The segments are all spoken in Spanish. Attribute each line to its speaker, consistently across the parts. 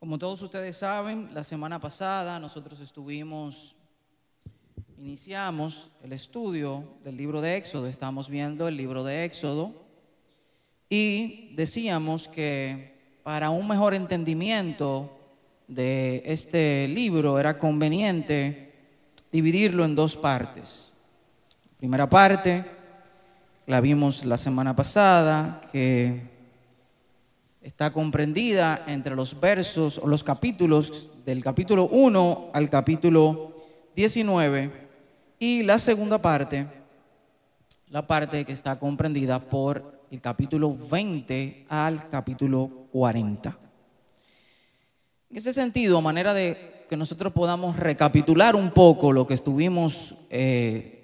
Speaker 1: Como todos ustedes saben, la semana pasada nosotros estuvimos, iniciamos el estudio del libro de Éxodo, estamos viendo el libro de Éxodo y decíamos que para un mejor entendimiento de este libro era conveniente dividirlo en dos partes. primera parte la vimos la semana pasada, que está comprendida entre los versos o los capítulos del capítulo 1 al capítulo 19 y la segunda parte, la parte que está comprendida por el capítulo 20 al capítulo 40. En ese sentido, a manera de que nosotros podamos recapitular un poco lo que estuvimos eh,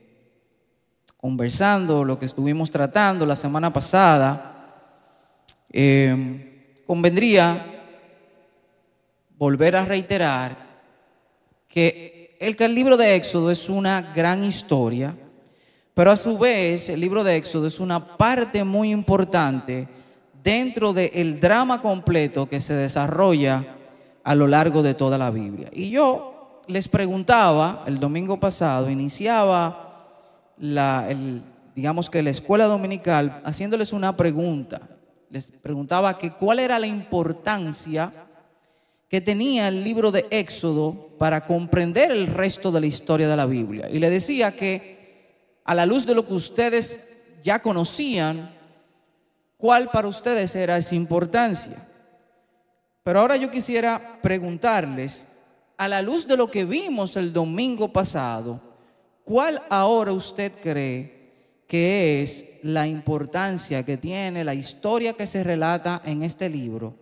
Speaker 1: conversando, lo que estuvimos tratando la semana pasada, eh, convendría volver a reiterar que el, libro de Éxodo es una gran historia, pero a su vez el libro de Éxodo es una parte muy importante dentro del drama completo que se desarrolla a lo largo de toda la Biblia. Y yo les preguntaba el domingo pasado, iniciaba la, digamos que la escuela dominical haciéndoles una pregunta les preguntaba que cuál era la importancia que tenía el libro de Éxodo para comprender el resto de la historia de la Biblia. Y le decía que a la luz de lo que ustedes ya conocían, ¿cuál para ustedes era esa importancia? Pero ahora yo quisiera preguntarles, a la luz de lo que vimos el domingo pasado, ¿cuál ahora usted cree que es la importancia que tiene la historia que se relata en este libro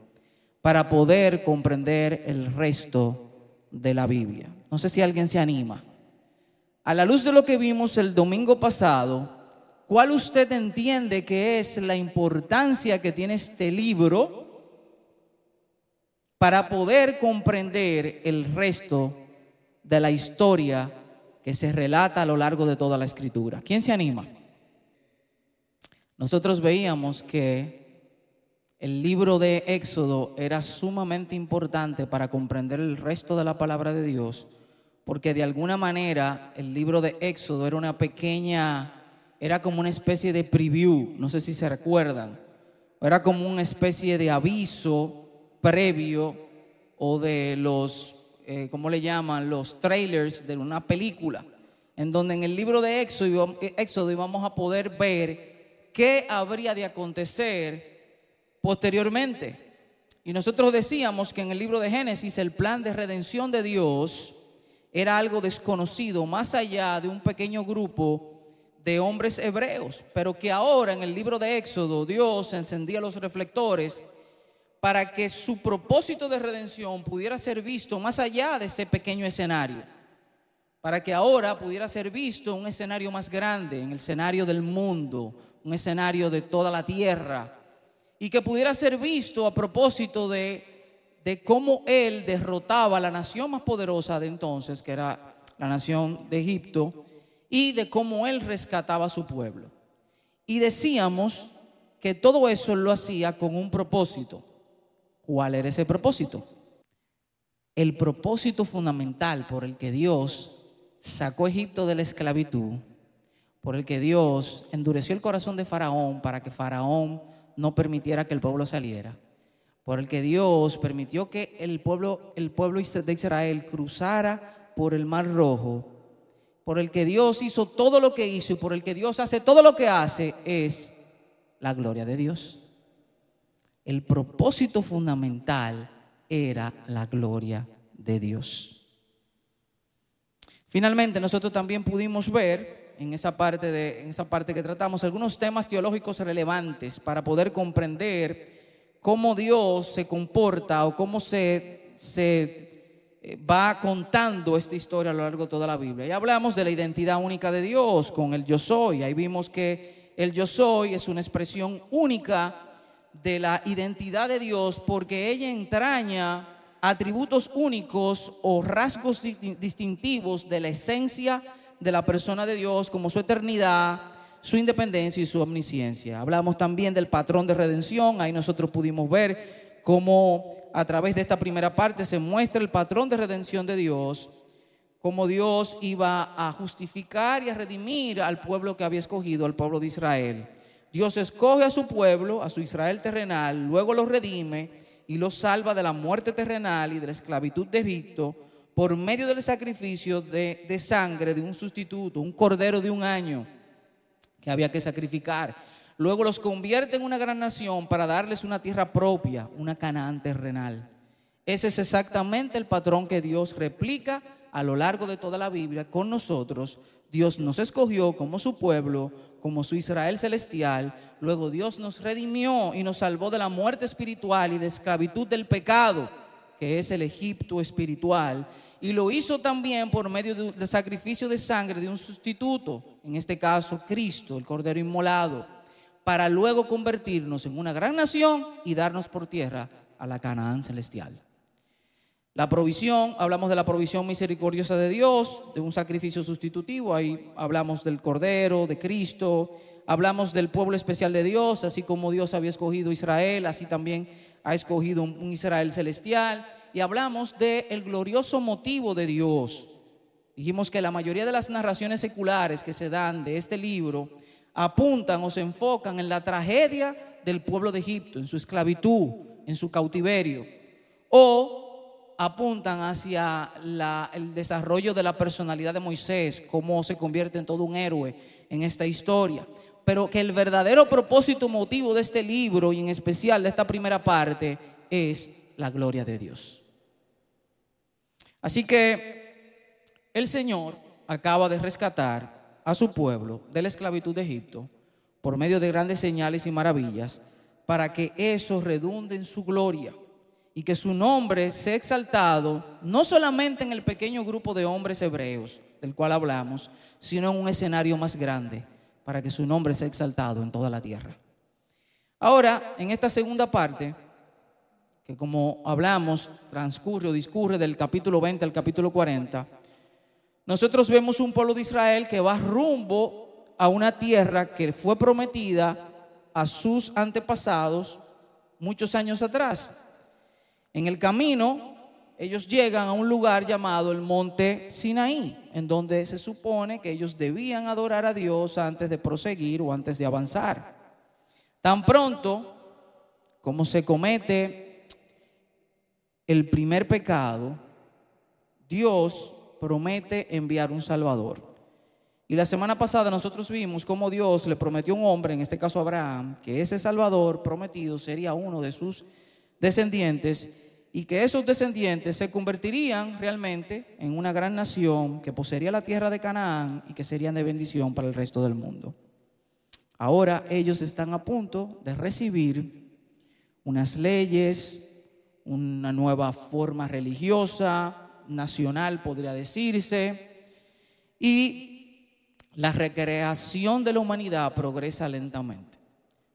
Speaker 1: para poder comprender el resto de la Biblia. No sé si alguien se anima. A la luz de lo que vimos el domingo pasado, ¿cuál usted entiende que es la importancia que tiene este libro para poder comprender el resto de la historia que se relata a lo largo de toda la escritura? ¿Quién se anima? Nosotros veíamos que el libro de Éxodo era sumamente importante para comprender el resto de la palabra de Dios, porque de alguna manera el libro de Éxodo era una pequeña, era como una especie de preview, no sé si se recuerdan, era como una especie de aviso previo o de los, eh, ¿cómo le llaman? Los trailers de una película, en donde en el libro de Éxodo, Éxodo íbamos a poder ver qué habría de acontecer posteriormente. Y nosotros decíamos que en el libro de Génesis el plan de redención de Dios era algo desconocido, más allá de un pequeño grupo de hombres hebreos, pero que ahora en el libro de Éxodo Dios encendía los reflectores para que su propósito de redención pudiera ser visto más allá de ese pequeño escenario, para que ahora pudiera ser visto un escenario más grande, en el escenario del mundo, un escenario de toda la tierra y que pudiera ser visto a propósito de, de cómo él derrotaba a la nación más poderosa de entonces, que era la nación de Egipto, y de cómo él rescataba a su pueblo. Y decíamos que todo eso lo hacía con un propósito. ¿Cuál era ese propósito? El propósito fundamental por el que Dios sacó a Egipto de la esclavitud por el que Dios endureció el corazón de Faraón para que Faraón no permitiera que el pueblo saliera, por el que Dios permitió que el pueblo, el pueblo de Israel cruzara por el mar rojo, por el que Dios hizo todo lo que hizo y por el que Dios hace todo lo que hace, es la gloria de Dios. El propósito fundamental era la gloria de Dios. Finalmente, nosotros también pudimos ver en esa parte, de, en esa parte que tratamos algunos temas teológicos relevantes para poder comprender cómo Dios se comporta o cómo se, se eh, va contando esta historia a lo largo de toda la Biblia. Y hablamos de la identidad única de Dios con el yo soy. Ahí vimos que el yo soy es una expresión única de la identidad de Dios porque ella entraña atributos únicos o rasgos distintivos de la esencia de la persona de Dios como su eternidad, su independencia y su omnisciencia. Hablamos también del patrón de redención, ahí nosotros pudimos ver cómo a través de esta primera parte se muestra el patrón de redención de Dios, cómo Dios iba a justificar y a redimir al pueblo que había escogido, al pueblo de Israel. Dios escoge a su pueblo, a su Israel terrenal, luego lo redime y lo salva de la muerte terrenal y de la esclavitud de Egipto por medio del sacrificio de, sangre de un sustituto, un cordero de un año que había que sacrificar. Luego los convierte en una gran nación para darles una tierra propia, una Canaán terrenal. Ese es exactamente el patrón que Dios replica a lo largo de toda la Biblia con nosotros. Dios nos escogió como su pueblo, como su Israel celestial. Luego Dios nos redimió y nos salvó de la muerte espiritual y de esclavitud del pecado, que es el Egipto espiritual. Y lo hizo también por medio del sacrificio de sangre de un sustituto, en este caso Cristo, el Cordero Inmolado para luego convertirnos en una gran nación y darnos por tierra a la Canaán celestial. La provisión, hablamos de la provisión misericordiosa de Dios, de un sacrificio sustitutivo, ahí hablamos del Cordero, de Cristo, hablamos del pueblo especial de Dios, así como Dios había escogido Israel, así también ha escogido un Israel celestial, y hablamos del el glorioso motivo de Dios. Dijimos que la mayoría de las narraciones seculares que se dan de este libro apuntan o se enfocan en la tragedia del pueblo de Egipto, en su esclavitud, en su cautiverio, o apuntan hacia el desarrollo de la personalidad de Moisés, cómo se convierte en todo un héroe en esta historia. Pero que el verdadero propósito motivo de este libro y en especial de esta primera parte es la gloria de Dios. Así que el Señor acaba de rescatar a su pueblo de la esclavitud de Egipto por medio de grandes señales y maravillas, para que eso redunde en su gloria y que su nombre sea exaltado no solamente en el pequeño grupo de hombres hebreos del cual hablamos, sino en un escenario más grande, para que su nombre sea exaltado en toda la tierra. Ahora, en esta segunda parte, que como hablamos, transcurre o discurre del capítulo 20 al capítulo 40, nosotros vemos un pueblo de Israel que va rumbo a una tierra que fue prometida a sus antepasados muchos años atrás. En el camino, ellos llegan a un lugar llamado el monte Sinaí, en donde se supone que ellos debían adorar a Dios antes de proseguir o antes de avanzar. Tan pronto como se comete el primer pecado, Dios promete enviar un Salvador. Y la semana pasada nosotros vimos cómo Dios le prometió a un hombre, en este caso a Abraham, que ese Salvador prometido sería uno de sus descendientes y que esos descendientes se convertirían realmente en una gran nación que poseería la tierra de Canaán y que serían de bendición para el resto del mundo. Ahora ellos están a punto de recibir unas leyes, una nueva forma religiosa, nacional, podría decirse, y la recreación de la humanidad progresa lentamente.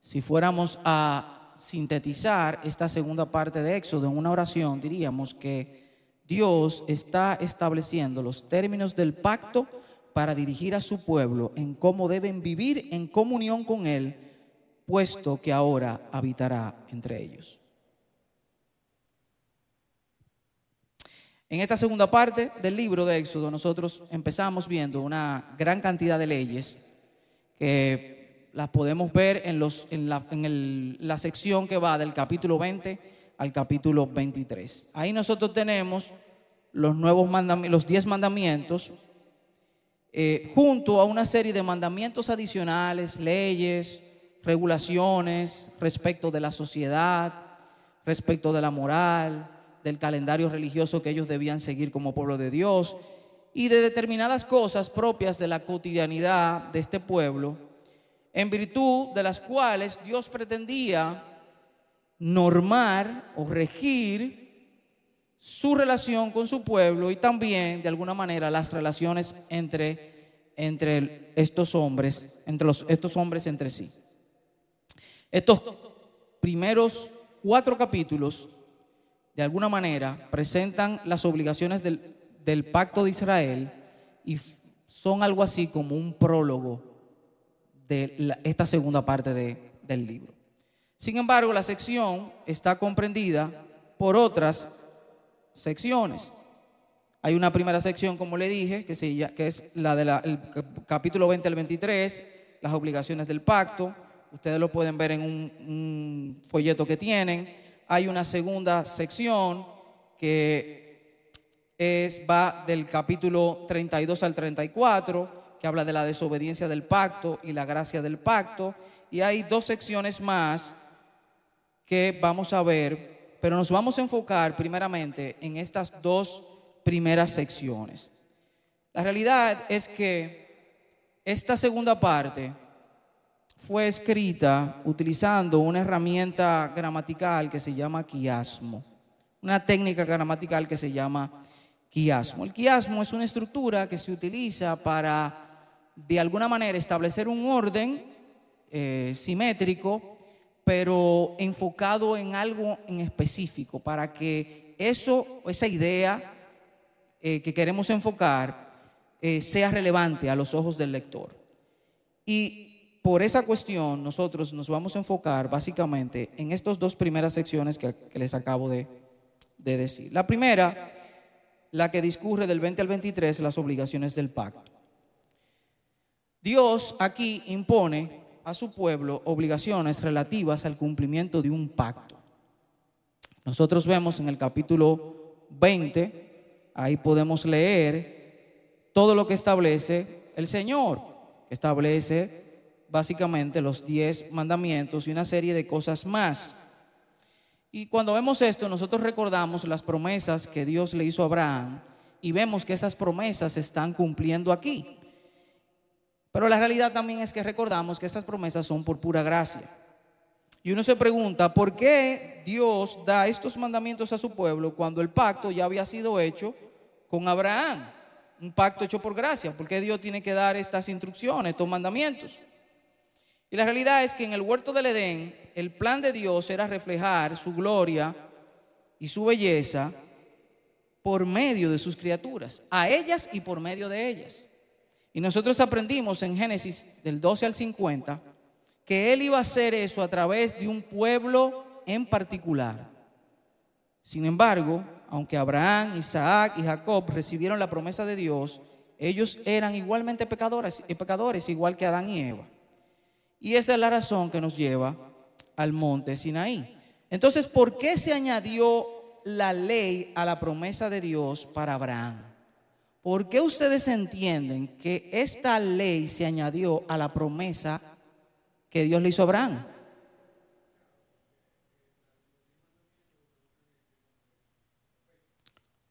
Speaker 1: Si fuéramos a sintetizar esta segunda parte de Éxodo en una oración, diríamos que Dios está estableciendo los términos del pacto para dirigir a su pueblo en cómo deben vivir en comunión con Él, puesto que ahora habitará entre ellos. En esta segunda parte del libro de Éxodo nosotros empezamos viendo una gran cantidad de leyes que las podemos ver en, los, en, la, la sección que va del capítulo 20 al capítulo 23. Ahí nosotros tenemos los nuevos mandamientos, los 10 mandamientos, junto a una serie de mandamientos adicionales, leyes, regulaciones respecto de la sociedad, respecto de la moral, del calendario religioso que ellos debían seguir como pueblo de Dios y de determinadas cosas propias de la cotidianidad de este pueblo, en virtud de las cuales Dios pretendía normar o regir su relación con su pueblo y también de alguna manera las relaciones entre, entre estos hombres, entre los, estos hombres entre sí. Estos primeros cuatro capítulos de alguna manera presentan las obligaciones del, pacto de Israel y son algo así como un prólogo de esta segunda parte del libro. Sin embargo, la sección está comprendida por otras secciones. Hay una primera sección, como le dije, que, que es la del capítulo 20 al 23, las obligaciones del pacto. Ustedes lo pueden ver en un, folleto que tienen. Hay una segunda sección que es, va del capítulo 32 al 34, que habla de la desobediencia del pacto y la gracia del pacto. Y hay dos secciones más que vamos a ver, pero nos vamos a enfocar primeramente en estas dos primeras secciones. La realidad es que esta segunda parte fue escrita utilizando una herramienta gramatical que se llama quiasmo, una técnica gramatical que se llama quiasmo. El quiasmo es una estructura que se utiliza para de alguna manera establecer un orden eh, simétrico, pero enfocado en algo en específico, para que eso, esa idea eh, que queremos enfocar, eh, sea relevante a los ojos del lector. Y por esa cuestión nosotros nos vamos a enfocar básicamente en estas dos primeras secciones que, les acabo de, de decir. La primera, la que discurre del 20 al 23, las obligaciones del pacto. Dios aquí impone a su pueblo obligaciones relativas al cumplimiento de un pacto. Nosotros vemos en el capítulo 20, ahí podemos leer todo lo que establece el Señor, establece básicamente los diez mandamientos y una serie de cosas más. Y cuando vemos esto, nosotros recordamos las promesas que Dios le hizo a Abraham y vemos que esas promesas se están cumpliendo aquí. Pero la realidad también es que recordamos que estas promesas son por pura gracia. Y uno se pregunta, ¿por qué Dios da estos mandamientos a su pueblo cuando el pacto ya había sido hecho con Abraham? Un pacto hecho por gracia. ¿Por qué Dios tiene que dar estas instrucciones, estos mandamientos? Y la realidad es que en el huerto del Edén, el plan de Dios era reflejar su gloria y su belleza por medio de sus criaturas, a ellas y por medio de ellas. Y nosotros aprendimos en Génesis del 12 al 50 que Él iba a hacer eso a través de un pueblo en particular. Sin embargo, aunque Abraham, Isaac y Jacob recibieron la promesa de Dios, ellos eran igualmente pecadores, pecadores igual que Adán y Eva. Y esa es la razón que nos lleva al monte Sinaí. Entonces, ¿por qué se añadió la ley a la promesa de Dios para Abraham? ¿Por qué ustedes entienden que esta ley se añadió a la promesa que Dios le hizo a Abraham?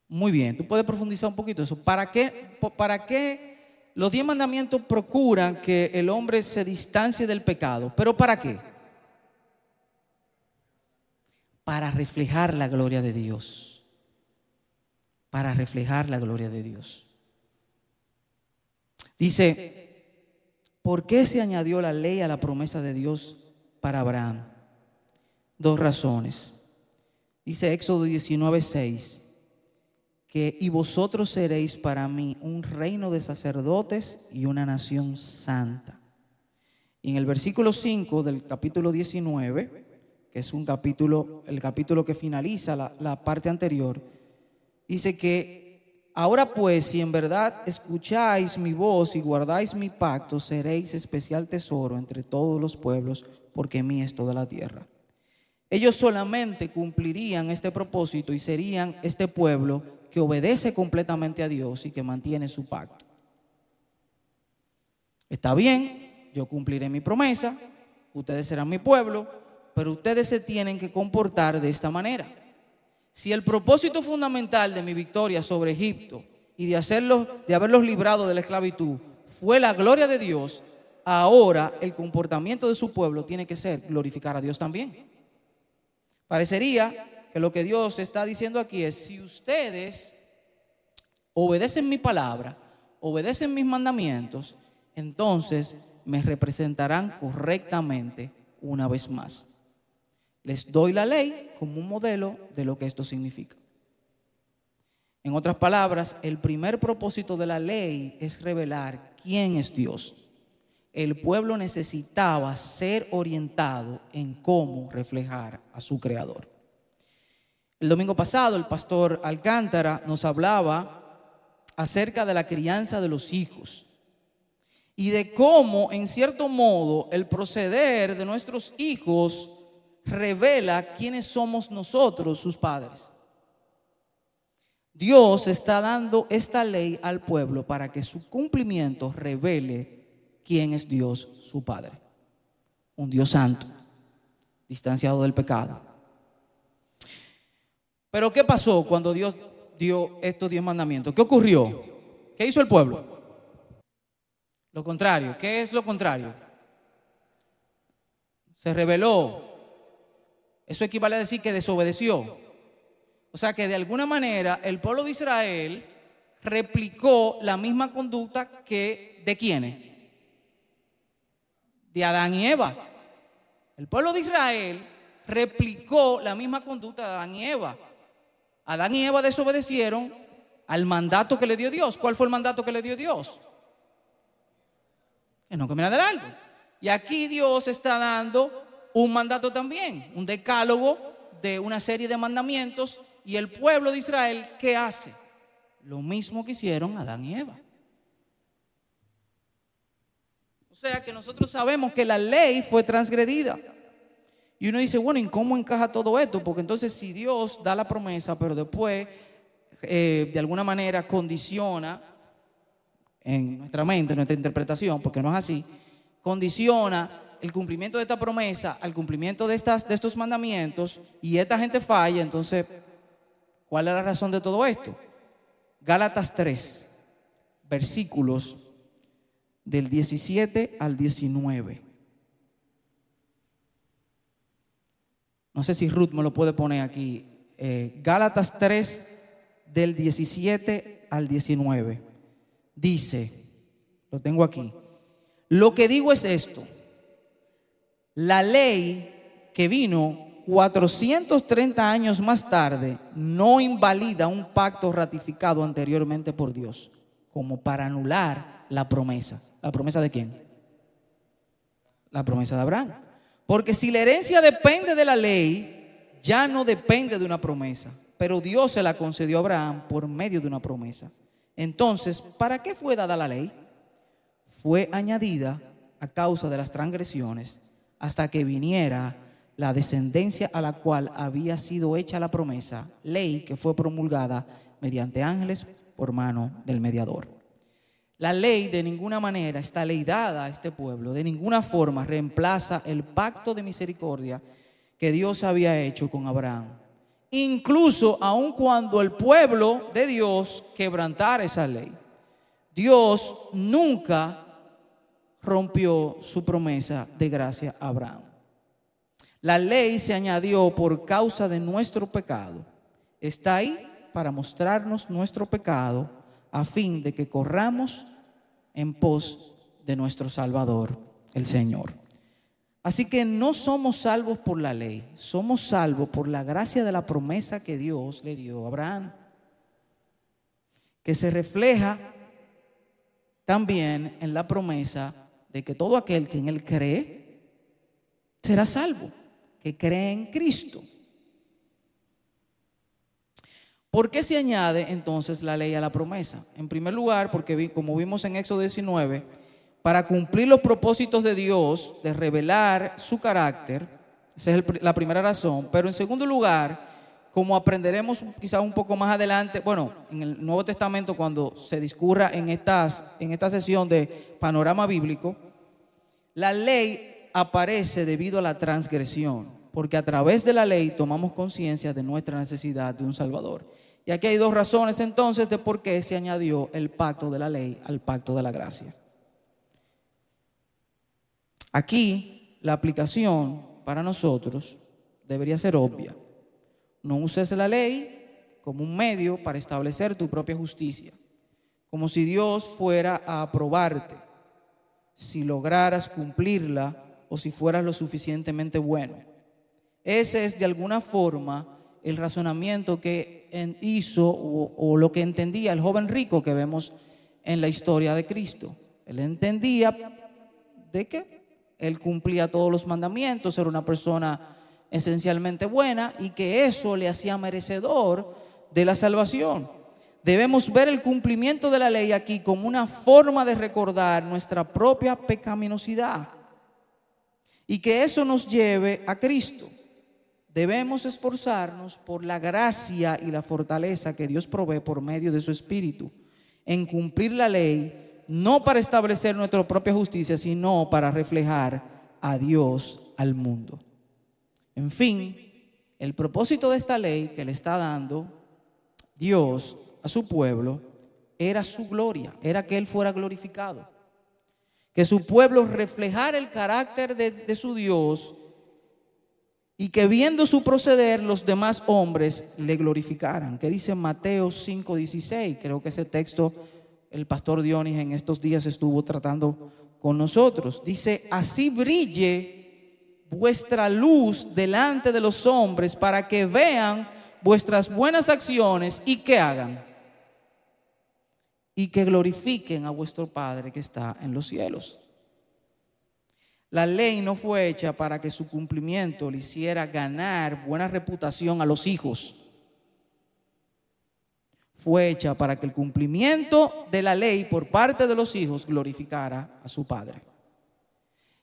Speaker 1: Muy bien, tú puedes profundizar un poquito eso. ¿Para qué, para qué los diez mandamientos procuran que el hombre se distancie del pecado? ¿Pero para qué? Para reflejar la gloria de Dios para reflejar la gloria de Dios. Dice, ¿por qué se añadió la ley a la promesa de Dios para Abraham? Dos razones. Dice Éxodo 19:6 que y vosotros seréis para mí un reino de sacerdotes y una nación santa. Y en el versículo 5 del capítulo 19, que es un capítulo, el capítulo que finaliza la parte anterior, Dice que ahora pues, si en verdad escucháis mi voz y guardáis mi pacto, seréis especial tesoro entre todos los pueblos, porque mí es toda la tierra. Ellos solamente cumplirían este propósito y serían este pueblo que obedece completamente a Dios y que mantiene su pacto. Está bien, yo cumpliré mi promesa, ustedes serán mi pueblo, pero ustedes se tienen que comportar de esta manera. Si el propósito fundamental de mi victoria sobre Egipto y de, de haberlos librado de la esclavitud fue la gloria de Dios, ahora el comportamiento de su pueblo tiene que ser glorificar a Dios también. Parecería que lo que Dios está diciendo aquí es, si ustedes obedecen mi palabra, obedecen mis mandamientos, entonces me representarán correctamente una vez más. Les doy la ley como un modelo de lo que esto significa. En otras palabras, el primer propósito de la ley es revelar quién es Dios. el pueblo necesitaba ser orientado en cómo reflejar a su creador. El domingo pasado el pastor Alcántara nos hablaba acerca de la crianza de los hijos y de cómo, en cierto modo, el proceder de nuestros hijos revela quiénes somos nosotros, sus padres. Dios está dando esta ley al pueblo para que su cumplimiento revele quién es Dios, su Padre. Un Dios santo, distanciado del pecado. Pero ¿qué pasó cuando Dios dio estos diez mandamientos? ¿Qué ocurrió? ¿Qué hizo el pueblo? Lo contrario. ¿Qué es lo contrario? Se rebeló. Eso equivale a decir que desobedeció. O sea que de alguna manera el pueblo de Israel replicó la misma conducta que de quienes? De Adán y Eva. El pueblo de Israel replicó la misma conducta de Adán y Eva. Adán y Eva desobedecieron al mandato que le dio Dios. ¿Cuál fue el mandato que le dio Dios? Que no comieran del árbol. Y aquí Dios está dando un mandato también, un decálogo de una serie de mandamientos y el pueblo de Israel, ¿qué hace? Lo mismo que hicieron Adán y Eva. O sea que nosotros sabemos que la ley fue transgredida. Y uno dice, bueno, ¿y cómo encaja todo esto? Porque entonces si Dios da la promesa, pero después eh, de alguna manera condiciona en nuestra mente, en nuestra interpretación, porque no es así, condiciona el cumplimiento de esta promesa al cumplimiento de, estas, de estos mandamientos y esta gente falla, entonces ¿Cuál es la razón de todo esto? Gálatas 3, versículos del 17 al 19. No sé si Ruth me lo puede poner aquí. Eh, Gálatas 3, del 17 al 19. Dice, lo tengo aquí. Lo que digo es esto. La ley que vino 430 años más tarde, no invalida un pacto ratificado anteriormente por Dios, como para anular la promesa. ¿La promesa de quién? La promesa de Abraham. Porque si la herencia depende de la ley, ya no depende de una promesa. Pero Dios se la concedió a Abraham por medio de una promesa. Entonces, ¿para qué fue dada la ley? Fue añadida a causa de las transgresiones hasta que viniera la descendencia a la cual había sido hecha la promesa, ley que fue promulgada mediante ángeles por mano del mediador. La ley de ninguna manera, esta ley dada a este pueblo, de ninguna forma reemplaza el pacto de misericordia que Dios había hecho con Abraham. Incluso aun cuando el pueblo de Dios quebrantara esa ley, Dios nunca rompió su promesa de gracia a Abraham. La ley se añadió por causa de nuestro pecado. Está ahí para mostrarnos nuestro pecado a fin de que corramos en pos de nuestro Salvador, el Señor. Así que no somos salvos por la ley, somos salvos por la gracia de la promesa que Dios le dio a Abraham, que se refleja también en la promesa de que todo aquel que en él cree será salvo que cree en Cristo. ¿Por qué se añade entonces la ley a la promesa? En primer lugar, porque como vimos en Éxodo 19, para cumplir los propósitos de Dios de revelar su carácter, esa es la primera razón, pero en segundo lugar, como aprenderemos quizás un poco más adelante, bueno, en el Nuevo Testamento cuando se discurra en, estas, en esta sesión de panorama bíblico, la ley aparece debido a la transgresión, porque a través de la ley tomamos conciencia de nuestra necesidad de un Salvador. Y aquí hay dos razones entonces de por qué se añadió el pacto de la ley al pacto de la gracia. Aquí la aplicación para nosotros debería ser obvia. No uses la ley como un medio para establecer tu propia justicia, como si Dios fuera a aprobarte si lograras cumplirla o si fueras lo suficientemente bueno. Ese es de alguna forma el razonamiento que hizo o, lo que entendía el joven rico que vemos en la historia de Cristo. Él entendía de que él cumplía todos los mandamientos, era una persona esencialmente buena y que eso le hacía merecedor de la salvación. Debemos ver el cumplimiento de la ley aquí como una forma de recordar nuestra propia pecaminosidad y que eso nos lleve a Cristo. Debemos esforzarnos por la gracia y la fortaleza que Dios provee por medio de su Espíritu en cumplir la ley, no para establecer nuestra propia justicia, sino para reflejar a Dios al mundo. En fin, el propósito de esta ley que le está dando Dios a su pueblo era su gloria, era que Él fuera glorificado. Que su pueblo reflejara el carácter de, su Dios y que viendo su proceder los demás hombres le glorificaran. ¿Qué dice Mateo 5:16? Creo que ese texto el pastor Dionis en estos días estuvo tratando con nosotros. Dice, así brille vuestra luz delante de los hombres para que vean vuestras buenas acciones y que hagan. Y que glorifiquen a vuestro Padre que está en los cielos. La ley no fue hecha para que su cumplimiento le hiciera ganar buena reputación a los hijos. Fue hecha para que el cumplimiento de la ley por parte de los hijos glorificara a su padre.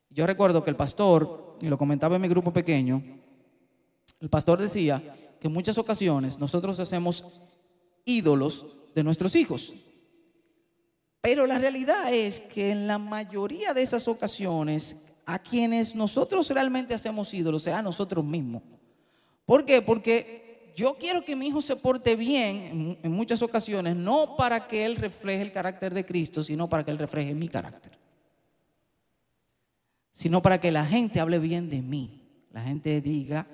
Speaker 1: Yo recuerdo que el pastor, y lo comentaba en mi grupo pequeño, el pastor decía que en muchas ocasiones nosotros hacemos ídolos de nuestros hijos. Pero la realidad es que en la mayoría de esas ocasiones a quienes nosotros realmente hacemos ídolos, sea a nosotros mismos. ¿Por qué? Porque yo quiero que mi hijo se porte bien en, muchas ocasiones, no para que él refleje el carácter de Cristo, sino para que él refleje mi carácter. Sino para que la gente hable bien de mí. La gente diga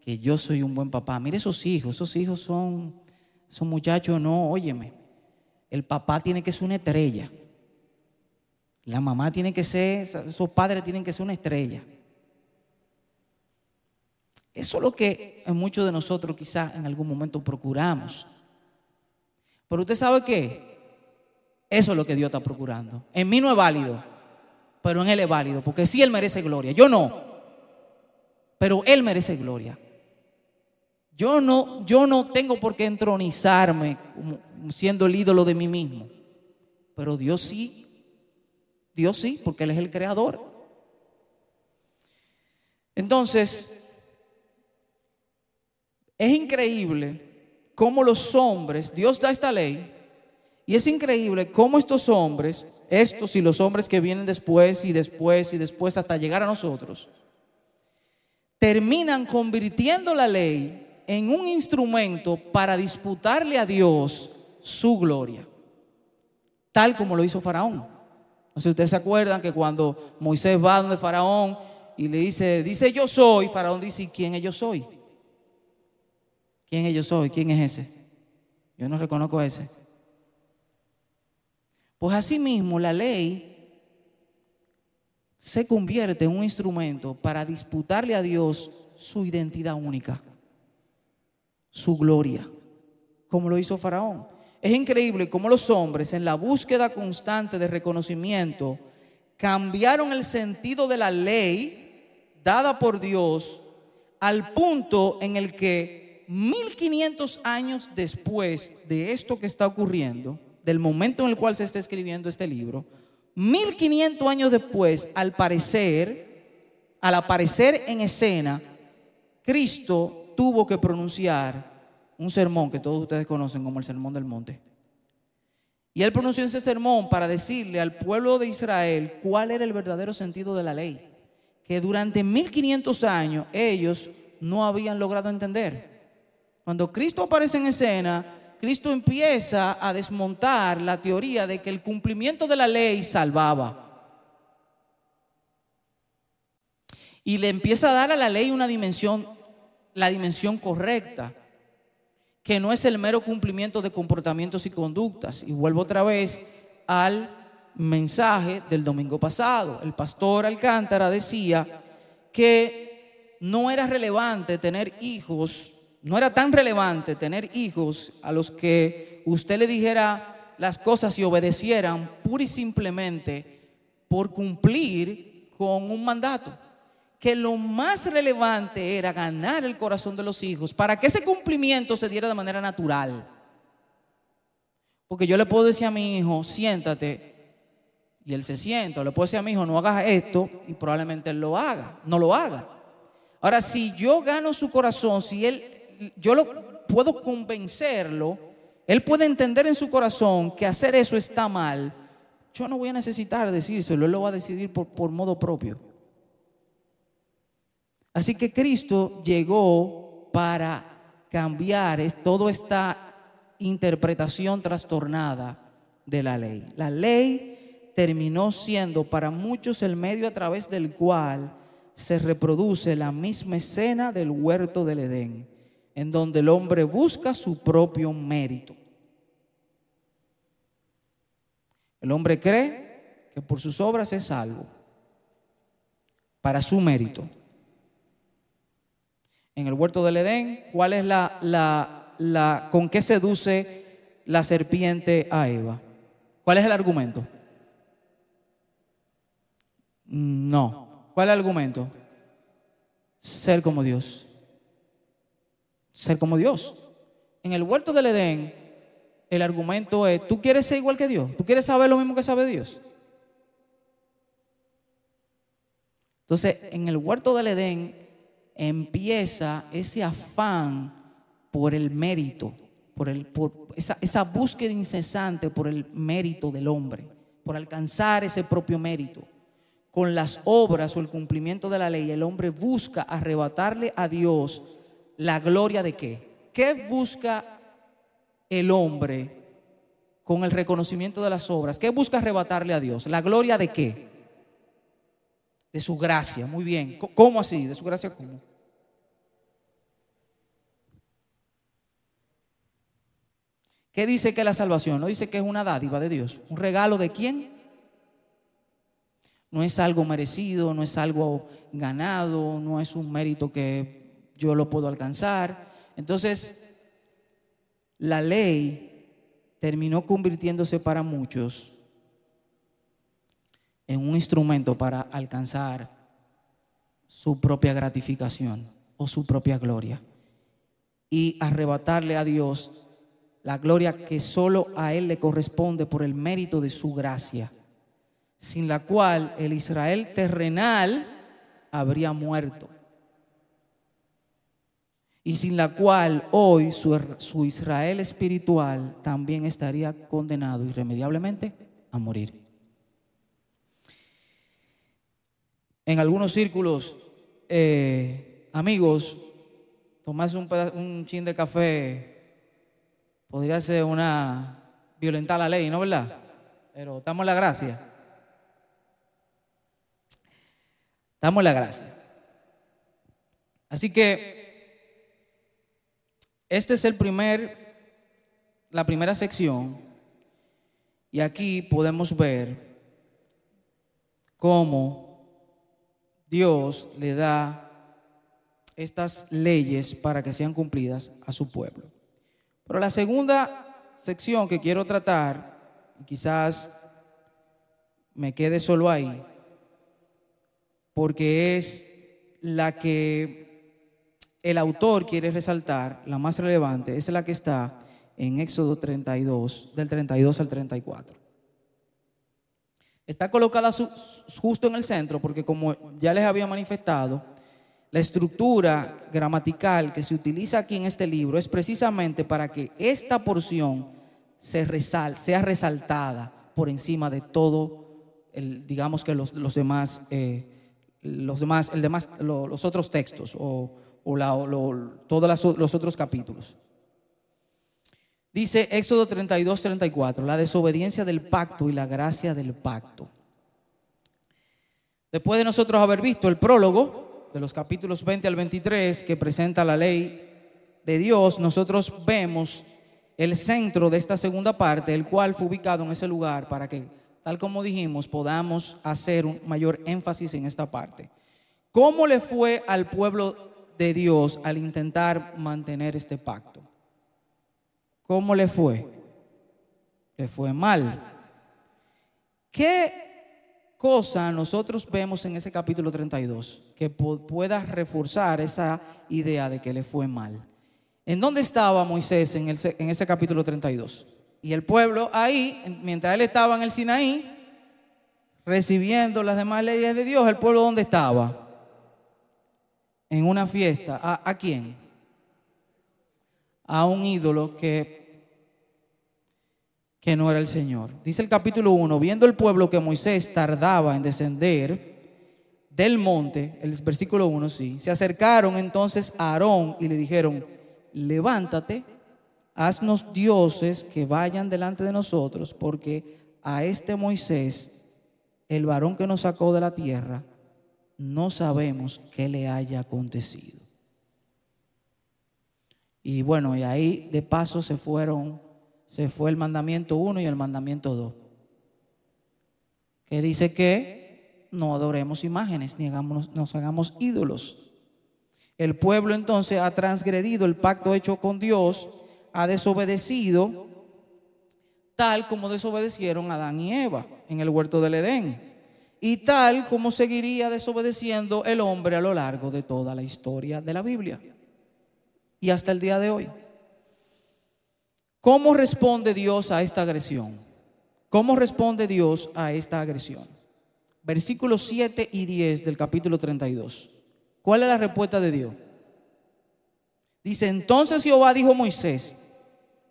Speaker 1: que yo soy un buen papá. Mire esos hijos, esos hijos son, son muchachos, no, óyeme. El papá tiene que ser una estrella. La mamá tiene que ser, esos padres tienen que ser una estrella. Eso es lo que muchos de nosotros quizás en algún momento procuramos. Pero usted sabe qué? Eso es lo que Dios está procurando. En mí no es válido, pero en Él es válido, porque sí Él merece gloria. Yo no, pero Él merece gloria. Yo no, yo no tengo por qué entronizarme como siendo el ídolo de mí mismo, pero Dios sí Dios sí, porque Él es el creador. Entonces, es increíble cómo los hombres, Dios da esta ley, y es increíble cómo estos hombres, estos y los hombres que vienen después y después y después hasta llegar a nosotros, terminan convirtiendo la ley en un instrumento para disputarle a Dios su gloria, tal como lo hizo Faraón. No sé si ustedes se acuerdan que cuando Moisés va donde Faraón y le dice, dice yo soy, Faraón dice, ¿quién es yo soy? ¿Quién es yo soy? ¿Quién es ese? Yo no reconozco a ese. Pues así mismo la ley se convierte en un instrumento para disputarle a Dios su identidad única, su gloria, como lo hizo Faraón. Es increíble cómo los hombres en la búsqueda constante de reconocimiento cambiaron el sentido de la ley dada por Dios al punto en el que 1500 años después de esto que está ocurriendo, del momento en el cual se está escribiendo este libro, 1500 años después, al parecer, al aparecer en escena, Cristo tuvo que pronunciar un sermón que todos ustedes conocen como el Sermón del Monte. Y él pronunció ese sermón para decirle al pueblo de Israel cuál era el verdadero sentido de la ley, que durante 1500 años ellos no habían logrado entender. Cuando Cristo aparece en escena, Cristo empieza a desmontar la teoría de que el cumplimiento de la ley salvaba. Y le empieza a dar a la ley una dimensión, la dimensión correcta que no es el mero cumplimiento de comportamientos y conductas. Y vuelvo otra vez al mensaje del domingo pasado. El pastor Alcántara decía que no era relevante tener hijos, no era tan relevante tener hijos a los que usted le dijera las cosas y obedecieran pura y simplemente por cumplir con un mandato, que lo más relevante era ganar el corazón de los hijos para que ese cumplimiento se diera de manera natural. Porque yo le puedo decir a mi hijo, siéntate, y él se sienta, le puedo decir a mi hijo, no hagas esto, y probablemente él lo haga, no lo haga. Ahora, si yo gano su corazón, si él, yo lo puedo convencerlo, él puede entender en su corazón que hacer eso está mal, yo no voy a necesitar decírselo, él lo va a decidir por, por modo propio. Así que Cristo llegó para cambiar toda esta interpretación trastornada de la ley. La ley terminó siendo para muchos el medio a través del cual se reproduce la misma escena del huerto del Edén, en donde el hombre busca su propio mérito. El hombre cree que por sus obras es salvo, para su mérito. En el huerto del Edén, ¿cuál es la, la, la, con qué seduce la serpiente a Eva? ¿Cuál es el argumento? No. ¿Cuál es el argumento? Ser como Dios. Ser como Dios. En el huerto del Edén, el argumento es, ¿tú quieres ser igual que Dios? ¿Tú quieres saber lo mismo que sabe Dios? Entonces, en el huerto del Edén empieza ese afán por el mérito, por, el, por esa, esa búsqueda incesante por el mérito del hombre, por alcanzar ese propio mérito. Con las obras o el cumplimiento de la ley, el hombre busca arrebatarle a Dios la gloria de qué? ¿Qué busca el hombre con el reconocimiento de las obras? ¿Qué busca arrebatarle a Dios? ¿La gloria de qué? De su gracia. Muy bien. ¿Cómo así? ¿De su gracia cómo? ¿Qué dice que la salvación? No dice que es una dádiva de Dios. ¿Un regalo de quién? No es algo merecido, no es algo ganado, no es un mérito que yo lo puedo alcanzar. Entonces, la ley terminó convirtiéndose para muchos en un instrumento para alcanzar su propia gratificación o su propia gloria y arrebatarle a Dios la gloria que solo a Él le corresponde por el mérito de su gracia, sin la cual el Israel terrenal habría muerto y sin la cual hoy su, Israel espiritual también estaría condenado irremediablemente a morir. En algunos círculos, eh, amigos, tomarse un, chin de café podría ser una violentar la ley, ¿no verdad? Pero damos la gracia. Damos la gracia. Así que este es el primer, la primera sección y aquí podemos ver cómo Dios le da estas leyes para que sean cumplidas a su pueblo. Pero la segunda sección que quiero tratar, quizás me quede solo ahí, porque es la que el autor quiere resaltar, la más relevante, es la que está en Éxodo 32, del 32 al 34. Está colocada justo en el centro porque como ya les había manifestado, la estructura gramatical que se utiliza aquí en este libro es precisamente para que esta porción se sea resaltada por encima de todo, el, digamos que los, demás, eh, los demás, el demás, los otros textos o, todos los otros capítulos. Dice Éxodo 32, 34, la desobediencia del pacto y la gracia del pacto. Después de nosotros haber visto el prólogo de los capítulos 20 al 23 que presenta la ley de Dios, nosotros vemos el centro de esta segunda parte, el cual fue ubicado en ese lugar para que, tal como dijimos, podamos hacer un mayor énfasis en esta parte. ¿Cómo le fue al pueblo de Dios al intentar mantener este pacto. ¿Cómo le fue? Le fue mal. ¿Qué cosa nosotros vemos en ese capítulo 32 que pueda reforzar esa idea de que le fue mal? ¿En dónde estaba Moisés en, en ese capítulo 32? Y el pueblo ahí, mientras él estaba en el Sinaí, recibiendo las demás leyes de Dios, el pueblo ¿dónde estaba? En una fiesta. ¿A, a quién? A un ídolo que que no era el Señor. Dice el capítulo 1, viendo el pueblo que Moisés tardaba en descender del monte, el versículo 1 sí, se acercaron entonces a Aarón y le dijeron, levántate, haznos dioses que vayan delante de nosotros, porque a este Moisés, el varón que nos sacó de la tierra, no sabemos qué le haya acontecido. Y bueno, y ahí de paso se fueron se fue el mandamiento 1 y el mandamiento 2. Que dice que no adoremos imágenes ni nos hagamos ídolos. El pueblo entonces ha transgredido el pacto hecho con Dios, ha desobedecido, tal como desobedecieron Adán y Eva en el huerto del Edén. Y tal como seguiría desobedeciendo el hombre a lo largo de toda la historia de la Biblia. Y hasta el día de hoy. ¿Cómo responde Dios a esta agresión? ¿Cómo responde Dios a esta agresión? Versículos 7 y 10 del capítulo 32. ¿Cuál es la respuesta de Dios? Dice, entonces Jehová dijo a Moisés,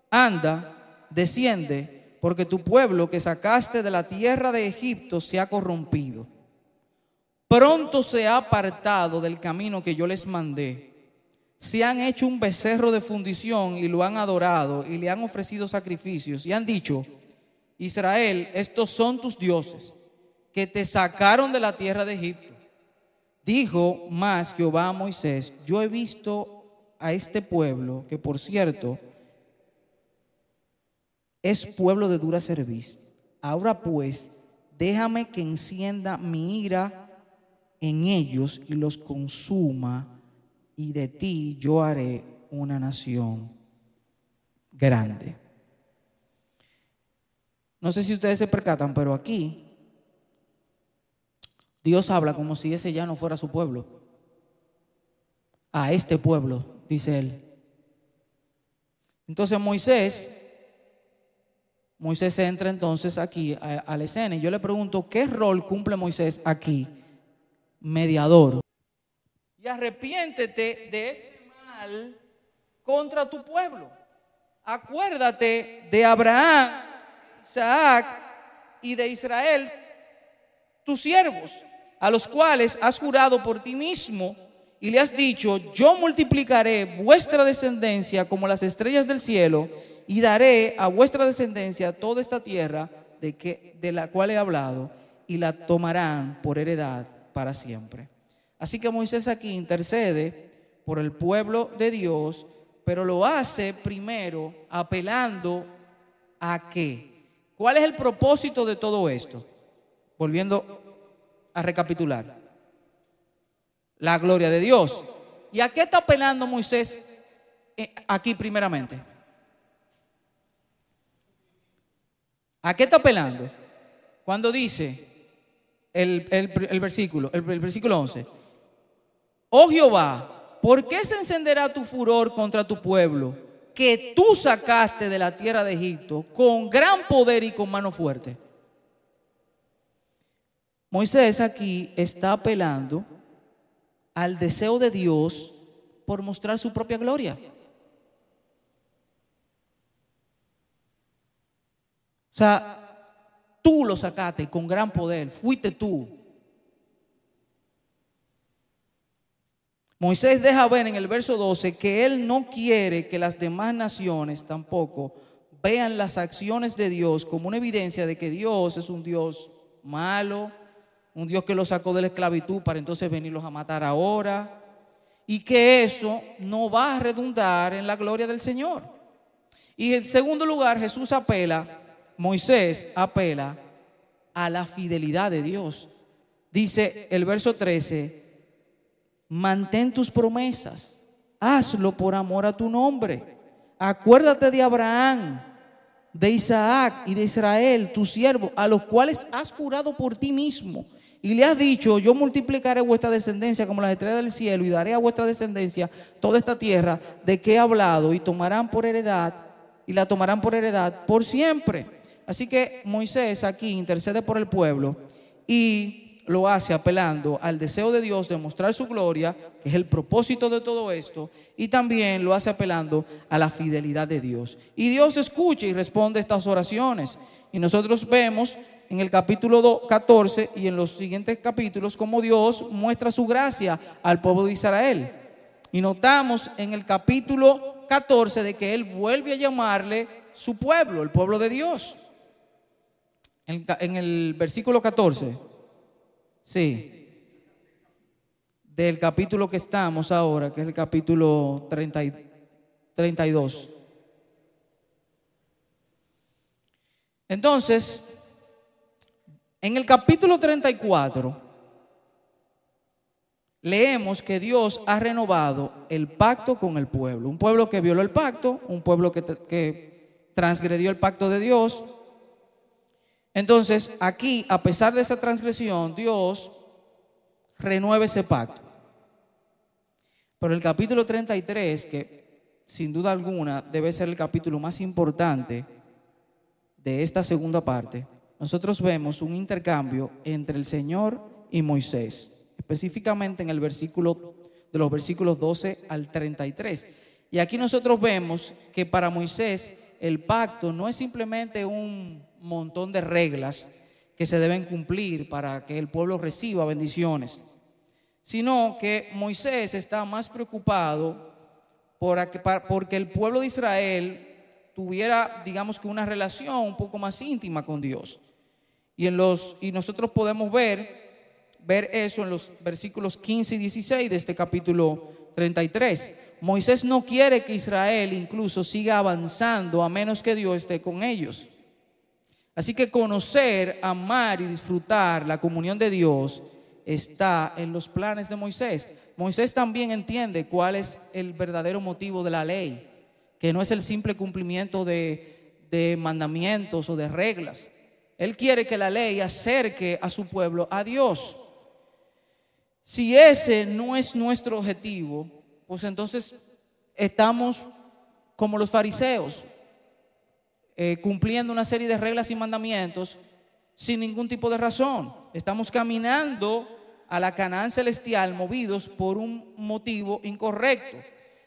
Speaker 1: anda, desciende, porque tu pueblo que sacaste de la tierra de Egipto se ha corrompido. Pronto se ha apartado del camino que yo les mandé se han hecho un becerro de fundición y lo han adorado y le han ofrecido sacrificios y han dicho, Israel, estos son tus dioses que te sacaron de la tierra de Egipto. Dijo más Jehová a Moisés, yo he visto a este pueblo, que por cierto es pueblo de dura cerviz. Ahora pues, déjame que encienda mi ira en ellos y los consuma y de ti yo haré una nación grande. No sé si ustedes se percatan, pero aquí Dios habla como si ese ya no fuera su pueblo. A este pueblo, dice él. Entonces Moisés, Moisés entra entonces aquí a, a la escena y yo le pregunto, ¿qué rol cumple Moisés aquí? Mediador y arrepiéntete de este mal contra tu pueblo. Acuérdate de Abraham, Isaac y de Israel, tus siervos, a los cuales has jurado por ti mismo y le has dicho, yo multiplicaré vuestra descendencia como las estrellas del cielo y daré a vuestra descendencia toda esta tierra de, de la cual he hablado y la tomarán por heredad para siempre. Así que Moisés aquí intercede por el pueblo de Dios, pero lo hace primero apelando a qué. ¿Cuál es el propósito de todo esto? Volviendo a recapitular. La gloria de Dios. ¿Y a qué está apelando Moisés eh, aquí primeramente? ¿A qué está apelando? Cuando dice el, versículo, el versículo 11 oh Jehová, ¿por qué se encenderá tu furor contra tu pueblo que tú sacaste de la tierra de Egipto con gran poder y con mano fuerte? Moisés aquí está apelando al deseo de Dios por mostrar su propia gloria. O sea, tú lo sacaste con gran poder, fuiste tú. Moisés deja ver en el verso 12 que él no quiere que las demás naciones tampoco vean las acciones de Dios como una evidencia de que Dios es un Dios malo, un Dios que los sacó de la esclavitud para entonces venirlos a matar ahora, y que eso no va a redundar en la gloria del Señor. Y en segundo lugar, Jesús apela, Moisés apela a la fidelidad de Dios. Dice el verso 13, Mantén tus promesas. Hazlo por amor a tu nombre. Acuérdate de Abraham, de Isaac y de Israel, tu siervo, a los cuales has jurado por ti mismo. Y le has dicho, yo multiplicaré vuestra descendencia como las estrellas del cielo y daré a vuestra descendencia toda esta tierra de que he hablado y tomarán por heredad y la tomarán por heredad por siempre. Así que Moisés aquí intercede por el pueblo y lo hace apelando al deseo de Dios de mostrar su gloria, que es el propósito de todo esto, y también lo hace apelando a la fidelidad de Dios. Y Dios escucha y responde estas oraciones. Y nosotros vemos en el capítulo 14 y en los siguientes capítulos cómo Dios muestra su gracia al pueblo de Israel. Y notamos en el capítulo 14 de que Él vuelve a llamarle su pueblo, el pueblo de Dios. En, el versículo 14. Sí. Del capítulo que estamos ahora, que es el capítulo 32. Entonces, en el capítulo 34, leemos que Dios ha renovado el pacto con el pueblo. Un pueblo que violó el pacto, un pueblo que, que transgredió el pacto de Dios, entonces, aquí, a pesar de esa transgresión, Dios renueva ese pacto. Pero el capítulo 33, que sin duda alguna debe ser el capítulo más importante de esta segunda parte, nosotros vemos un intercambio entre el Señor y Moisés, específicamente en el versículo de los versículos 12 al 33. Y aquí nosotros vemos que para Moisés el pacto no es simplemente un montón de reglas que se deben cumplir para que el pueblo reciba bendiciones, sino que Moisés está más preocupado por porque el pueblo de Israel tuviera, digamos que una relación un poco más íntima con Dios. Y, en los, y nosotros podemos ver, ver eso en los versículos 15 y 16 de este capítulo 33. Moisés no quiere que Israel incluso siga avanzando a menos que Dios esté con ellos. Así que conocer, amar y disfrutar la comunión de Dios está en los planes de Moisés. Moisés también entiende cuál es el verdadero motivo de la ley, que no es el simple cumplimiento de, mandamientos o de reglas. Él quiere que la ley acerque a su pueblo a Dios. Si ese no es nuestro objetivo, pues entonces estamos como los fariseos, eh, cumpliendo una serie de reglas y mandamientos sin ningún tipo de razón. Estamos caminando a la Canaán celestial movidos por un motivo incorrecto.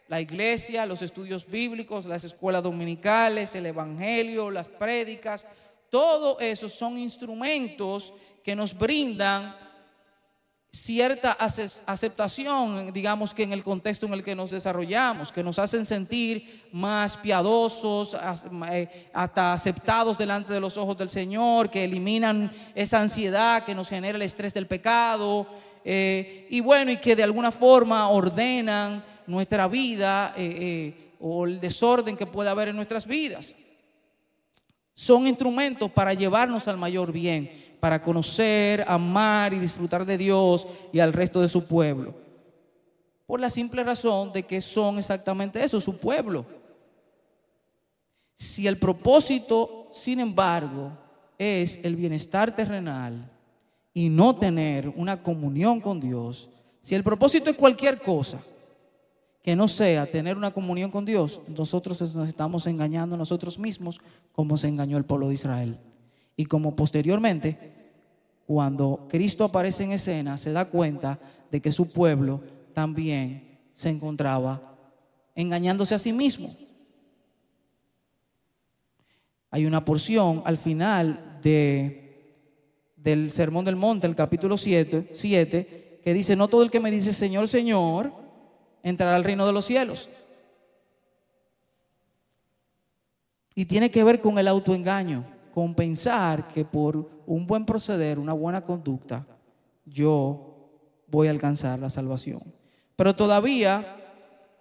Speaker 1: La iglesia, los estudios bíblicos, las escuelas dominicales, el evangelio, las prédicas, todo eso son instrumentos que nos brindan cierta aceptación, digamos que en el contexto en el que nos desarrollamos, que nos hacen sentir más piadosos, eh, hasta aceptados delante de los ojos del Señor, que eliminan esa ansiedad que nos genera el estrés del pecado, eh, y bueno, y que de alguna forma ordenan nuestra vida eh, o el desorden que puede haber en nuestras vidas. Son instrumentos para llevarnos al mayor bien para conocer, amar y disfrutar de Dios y al resto de su pueblo. Por la simple razón de que son exactamente eso, su pueblo. Si el propósito, sin embargo, es el bienestar terrenal y no tener una comunión con Dios, si el propósito es cualquier cosa que no sea tener una comunión con Dios, nosotros nos estamos engañando a nosotros mismos como se engañó el pueblo de Israel. Y como posteriormente cuando Cristo aparece en escena, se da cuenta de que su pueblo también se encontraba engañándose a sí mismo. Hay una porción al final de, del Sermón del Monte, el capítulo 7, 7, que dice, no todo el que me dice Señor, Señor, entrará al reino de los cielos. Y tiene que ver con el autoengaño con pensar que por un buen proceder, una buena conducta, yo voy a alcanzar la salvación. Pero todavía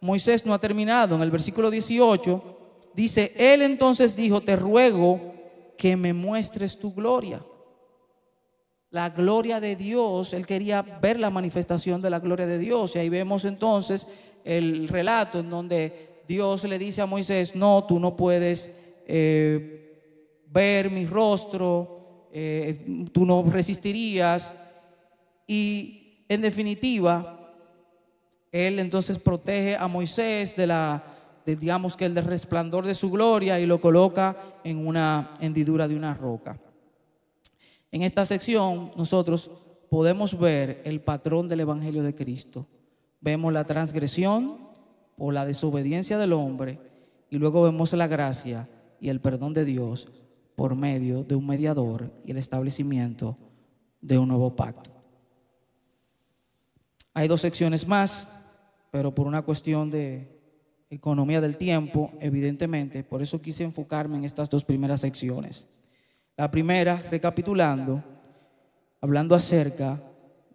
Speaker 1: Moisés no ha terminado. En el versículo 18 dice, él entonces dijo, te ruego que me muestres tu gloria. La gloria de Dios, él quería ver la manifestación de la gloria de Dios. Y ahí vemos entonces el relato en donde Dios le dice a Moisés, no, tú no puedes... Eh, ver mi rostro, eh, tú no resistirías. Y en definitiva, él entonces protege a Moisés de la, digamos que el resplandor de su gloria y lo coloca en una hendidura de una roca. En esta sección nosotros podemos ver el patrón del Evangelio de Cristo. Vemos la transgresión o la desobediencia del hombre y luego vemos la gracia y el perdón de Dios por medio de un mediador y el establecimiento de un nuevo pacto. Hay dos secciones más, pero por una cuestión de economía del tiempo, evidentemente, por eso quise enfocarme en estas dos primeras secciones. La primera, recapitulando, hablando acerca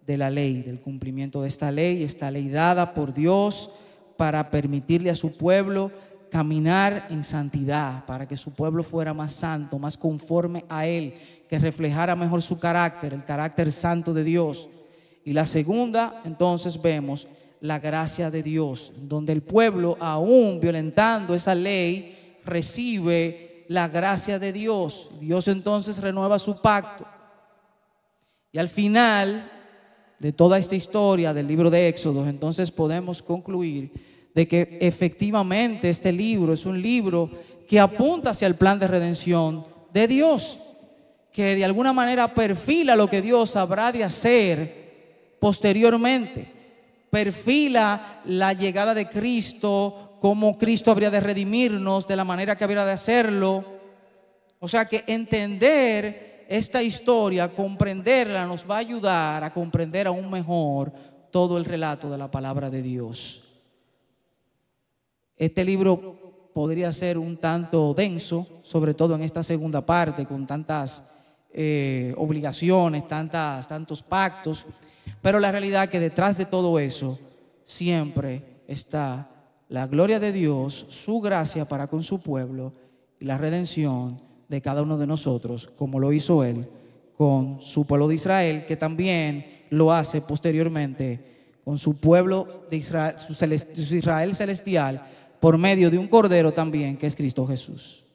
Speaker 1: de la ley, del cumplimiento de esta ley, esta ley dada por Dios para permitirle a su pueblo caminar en santidad, para que su pueblo fuera más santo, más conforme a Él, que reflejara mejor su carácter, el carácter santo de Dios. Y la segunda, entonces vemos la gracia de Dios, donde el pueblo, aún violentando esa ley, recibe la gracia de Dios. Dios entonces renueva su pacto. Y al final de toda esta historia del libro de Éxodo, entonces podemos concluir de que efectivamente este libro es un libro que apunta hacia el plan de redención de Dios, que de alguna manera perfila lo que Dios habrá de hacer posteriormente, perfila la llegada de Cristo cómo Cristo habría de redimirnos, de la manera que habría de hacerlo. O sea que entender esta historia, comprenderla, nos va a ayudar a comprender aún mejor todo el relato de la palabra de Dios. Este libro podría ser un tanto denso, sobre todo en esta segunda parte, con tantas eh, obligaciones, tantas, tantos pactos, pero la realidad es que detrás de todo eso siempre está la gloria de Dios, su gracia para con su pueblo y la redención de cada uno de nosotros, como lo hizo Él con su pueblo de Israel, que también lo hace posteriormente con su pueblo de Israel, su Israel celestial, por medio de un cordero también, que es Cristo Jesús.